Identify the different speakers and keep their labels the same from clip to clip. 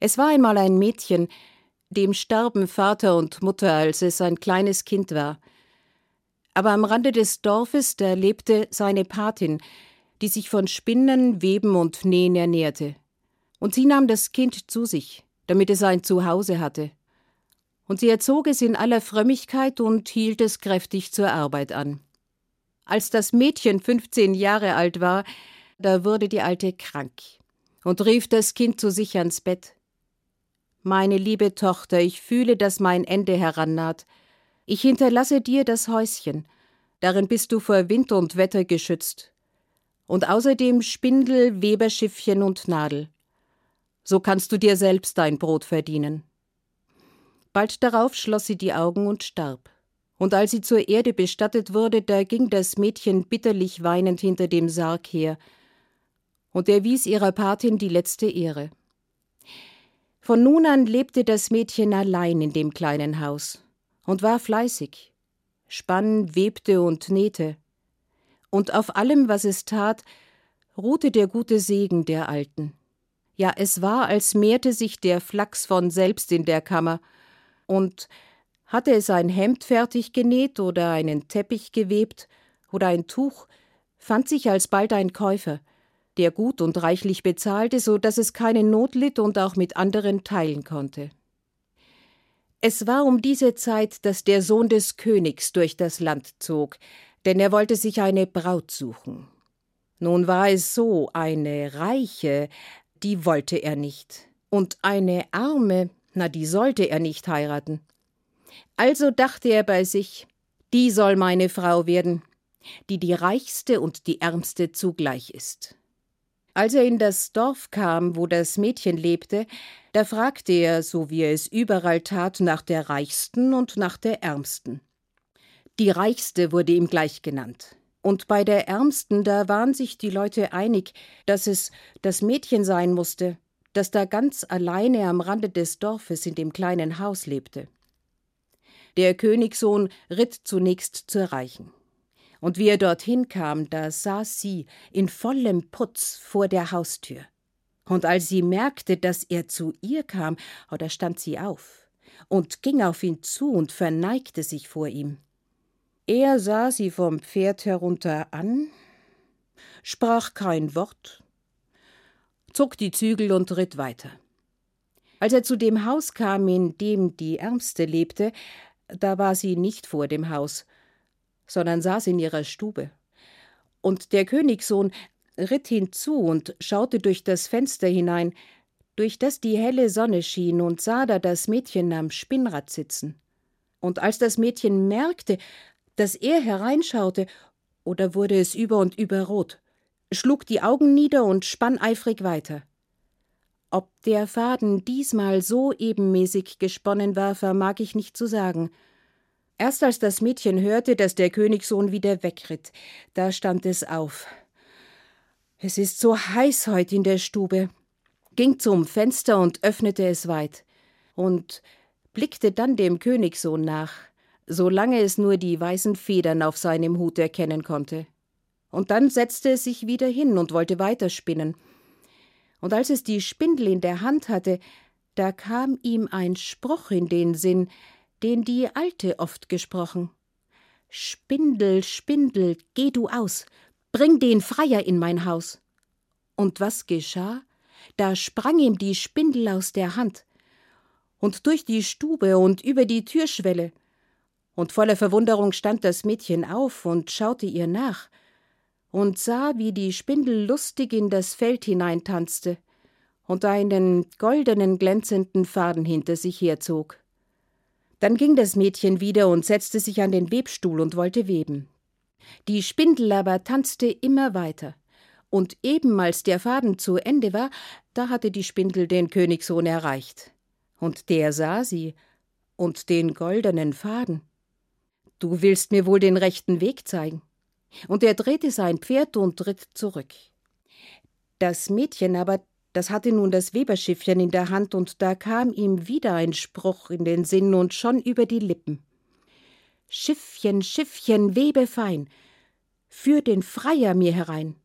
Speaker 1: Es war einmal ein Mädchen, dem starben Vater und Mutter, als es ein kleines Kind war. Aber am Rande des Dorfes, da lebte seine Patin, die sich von Spinnen, Weben und Nähen ernährte. Und sie nahm das Kind zu sich, damit es ein Zuhause hatte. Und sie erzog es in aller Frömmigkeit und hielt es kräftig zur Arbeit an. Als das Mädchen 15 Jahre alt war, da wurde die Alte krank und rief das Kind zu sich ans Bett. Meine liebe Tochter, ich fühle, dass mein Ende herannaht. Ich hinterlasse dir das Häuschen. Darin bist du vor Wind und Wetter geschützt. Und außerdem Spindel, Weberschiffchen und Nadel. So kannst du dir selbst dein Brot verdienen. Bald darauf schloss sie die Augen und starb. Und als sie zur Erde bestattet wurde, da ging das Mädchen bitterlich weinend hinter dem Sarg her und erwies ihrer Patin die letzte Ehre. Von nun an lebte das Mädchen allein in dem kleinen Haus und war fleißig, spann, webte und nähte. Und auf allem, was es tat, ruhte der gute Segen der Alten. Ja, es war, als mehrte sich der Flachs von selbst in der Kammer, und hatte es ein Hemd fertig genäht oder einen Teppich gewebt oder ein Tuch, fand sich alsbald ein Käufer, der gut und reichlich bezahlte, so dass es keine Not litt und auch mit anderen teilen konnte. Es war um diese Zeit, dass der Sohn des Königs durch das Land zog, denn er wollte sich eine Braut suchen. Nun war es so, eine reiche, die wollte er nicht, und eine arme, na die sollte er nicht heiraten. Also dachte er bei sich, die soll meine Frau werden, die die reichste und die ärmste zugleich ist. Als er in das Dorf kam, wo das Mädchen lebte, da fragte er, so wie er es überall tat, nach der Reichsten und nach der Ärmsten. Die Reichste wurde ihm gleich genannt. Und bei der Ärmsten, da waren sich die Leute einig, dass es das Mädchen sein musste, das da ganz alleine am Rande des Dorfes in dem kleinen Haus lebte. Der Königssohn ritt zunächst zur Reichen. Und wie er dorthin kam, da saß sie in vollem Putz vor der Haustür. Und als sie merkte, dass er zu ihr kam, oh, da stand sie auf und ging auf ihn zu und verneigte sich vor ihm. Er sah sie vom Pferd herunter an, sprach kein Wort, zog die Zügel und ritt weiter. Als er zu dem Haus kam, in dem die Ärmste lebte, da war sie nicht vor dem Haus, sondern saß in ihrer Stube. Und der Königssohn ritt hinzu und schaute durch das Fenster hinein, durch das die helle Sonne schien, und sah da das Mädchen am Spinnrad sitzen. Und als das Mädchen merkte, dass er hereinschaute, oder wurde es über und über rot, schlug die Augen nieder und spann eifrig weiter. Ob der Faden diesmal so ebenmäßig gesponnen war, vermag ich nicht zu sagen. Erst als das Mädchen hörte, dass der Königssohn wieder wegritt, da stand es auf. Es ist so heiß heut in der Stube, ging zum Fenster und öffnete es weit und blickte dann dem Königssohn nach, solange es nur die weißen Federn auf seinem Hut erkennen konnte. Und dann setzte es sich wieder hin und wollte weiterspinnen. Und als es die Spindel in der Hand hatte, da kam ihm ein Spruch in den Sinn, den die Alte oft gesprochen. Spindel, Spindel, geh du aus, bring den Freier in mein Haus. Und was geschah? Da sprang ihm die Spindel aus der Hand und durch die Stube und über die Türschwelle. Und voller Verwunderung stand das Mädchen auf und schaute ihr nach und sah, wie die Spindel lustig in das Feld hineintanzte und einen goldenen glänzenden Faden hinter sich herzog. Dann ging das Mädchen wieder und setzte sich an den Webstuhl und wollte weben. Die Spindel aber tanzte immer weiter. Und eben als der Faden zu Ende war, da hatte die Spindel den Königssohn erreicht. Und der sah sie und den goldenen Faden. Du willst mir wohl den rechten Weg zeigen. Und er drehte sein Pferd und ritt zurück. Das Mädchen aber das hatte nun das Weberschiffchen in der Hand, und da kam ihm wieder ein Spruch in den Sinn und schon über die Lippen. Schiffchen, Schiffchen, webe fein, führ den Freier mir herein.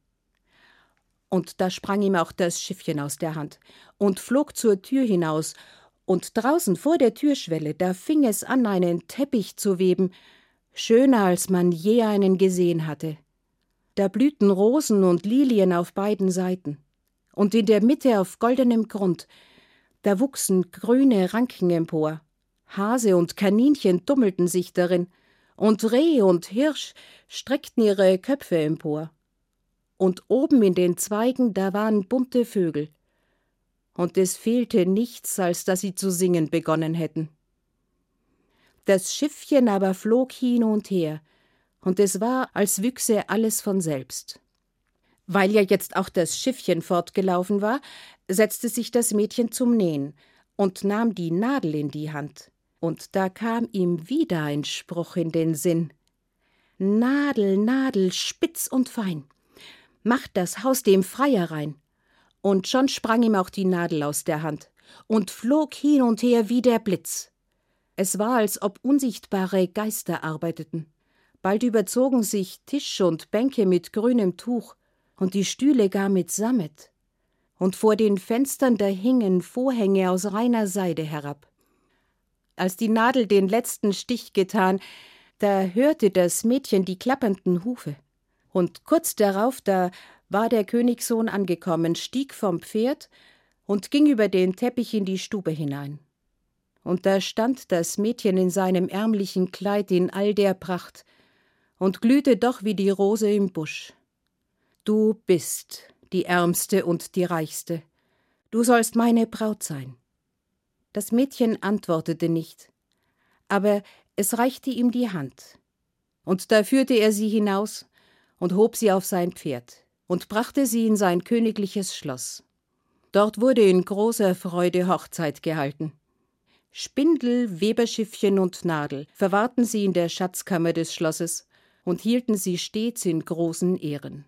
Speaker 1: Und da sprang ihm auch das Schiffchen aus der Hand und flog zur Tür hinaus, und draußen vor der Türschwelle, da fing es an, einen Teppich zu weben, schöner als man je einen gesehen hatte. Da blühten Rosen und Lilien auf beiden Seiten, und in der Mitte auf goldenem Grund, da wuchsen grüne Ranken empor, Hase und Kaninchen tummelten sich darin, und Reh und Hirsch streckten ihre Köpfe empor. Und oben in den Zweigen, da waren bunte Vögel. Und es fehlte nichts, als dass sie zu singen begonnen hätten. Das Schiffchen aber flog hin und her, und es war, als wüchse alles von selbst. Weil ja jetzt auch das Schiffchen fortgelaufen war, setzte sich das Mädchen zum Nähen und nahm die Nadel in die Hand. Und da kam ihm wieder ein Spruch in den Sinn. Nadel, Nadel, spitz und fein. Macht das Haus dem Freier rein. Und schon sprang ihm auch die Nadel aus der Hand und flog hin und her wie der Blitz. Es war, als ob unsichtbare Geister arbeiteten. Bald überzogen sich Tisch und Bänke mit grünem Tuch und die Stühle gar mit Sammet. Und vor den Fenstern da hingen Vorhänge aus reiner Seide herab. Als die Nadel den letzten Stich getan, da hörte das Mädchen die klappernden Hufe. Und kurz darauf, da war der Königssohn angekommen, stieg vom Pferd und ging über den Teppich in die Stube hinein. Und da stand das Mädchen in seinem ärmlichen Kleid in all der Pracht und glühte doch wie die Rose im Busch. Du bist die Ärmste und die Reichste. Du sollst meine Braut sein. Das Mädchen antwortete nicht, aber es reichte ihm die Hand. Und da führte er sie hinaus und hob sie auf sein Pferd und brachte sie in sein königliches Schloss. Dort wurde in großer Freude Hochzeit gehalten. Spindel, Weberschiffchen und Nadel verwahrten sie in der Schatzkammer des Schlosses und hielten sie stets in großen Ehren.